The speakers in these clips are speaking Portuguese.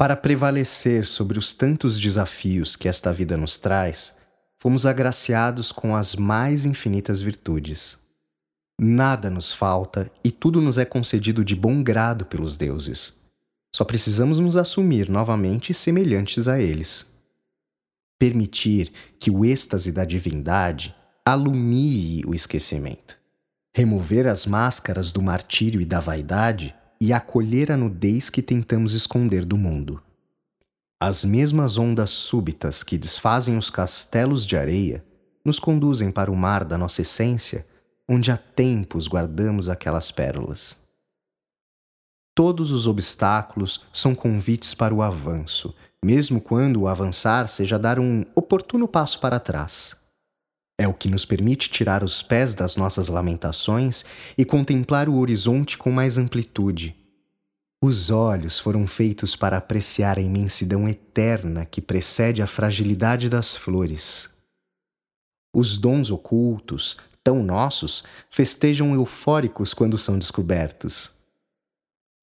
Para prevalecer sobre os tantos desafios que esta vida nos traz, fomos agraciados com as mais infinitas virtudes. Nada nos falta e tudo nos é concedido de bom grado pelos deuses. Só precisamos nos assumir novamente semelhantes a eles. Permitir que o êxtase da divindade alumie o esquecimento. Remover as máscaras do martírio e da vaidade e acolher a nudez que tentamos esconder do mundo. As mesmas ondas súbitas que desfazem os castelos de areia nos conduzem para o mar da nossa essência, onde há tempos guardamos aquelas pérolas. Todos os obstáculos são convites para o avanço, mesmo quando o avançar seja dar um oportuno passo para trás. É o que nos permite tirar os pés das nossas lamentações e contemplar o horizonte com mais amplitude. Os olhos foram feitos para apreciar a imensidão eterna que precede a fragilidade das flores. Os dons ocultos, tão nossos, festejam eufóricos quando são descobertos.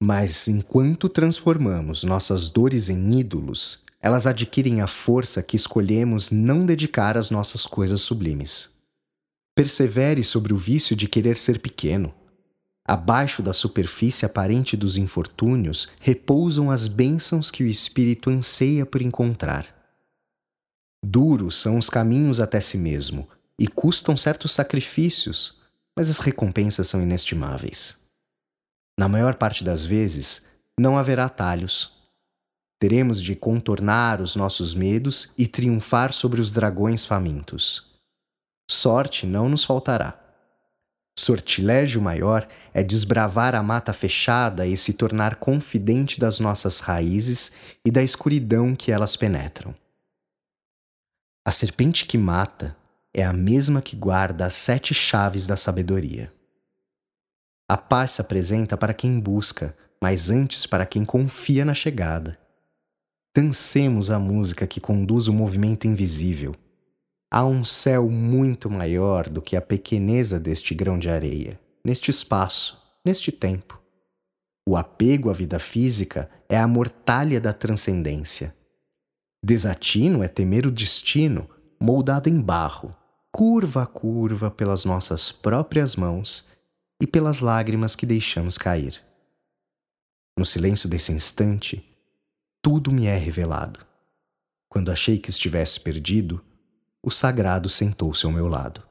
Mas enquanto transformamos nossas dores em ídolos, elas adquirem a força que escolhemos não dedicar às nossas coisas sublimes. Persevere sobre o vício de querer ser pequeno. Abaixo da superfície aparente dos infortúnios repousam as bênçãos que o espírito anseia por encontrar. Duros são os caminhos até si mesmo e custam certos sacrifícios, mas as recompensas são inestimáveis. Na maior parte das vezes, não haverá atalhos. Teremos de contornar os nossos medos e triunfar sobre os dragões famintos. Sorte não nos faltará. Sortilégio maior é desbravar a mata fechada e se tornar confidente das nossas raízes e da escuridão que elas penetram. A serpente que mata é a mesma que guarda as sete chaves da sabedoria. A paz se apresenta para quem busca, mas antes para quem confia na chegada. Dancemos a música que conduz o movimento invisível. Há um céu muito maior do que a pequeneza deste grão de areia, neste espaço, neste tempo. O apego à vida física é a mortalha da transcendência. Desatino é temer o destino, moldado em barro, curva a curva pelas nossas próprias mãos e pelas lágrimas que deixamos cair. No silêncio desse instante, tudo me é revelado. Quando achei que estivesse perdido, o sagrado sentou-se ao meu lado.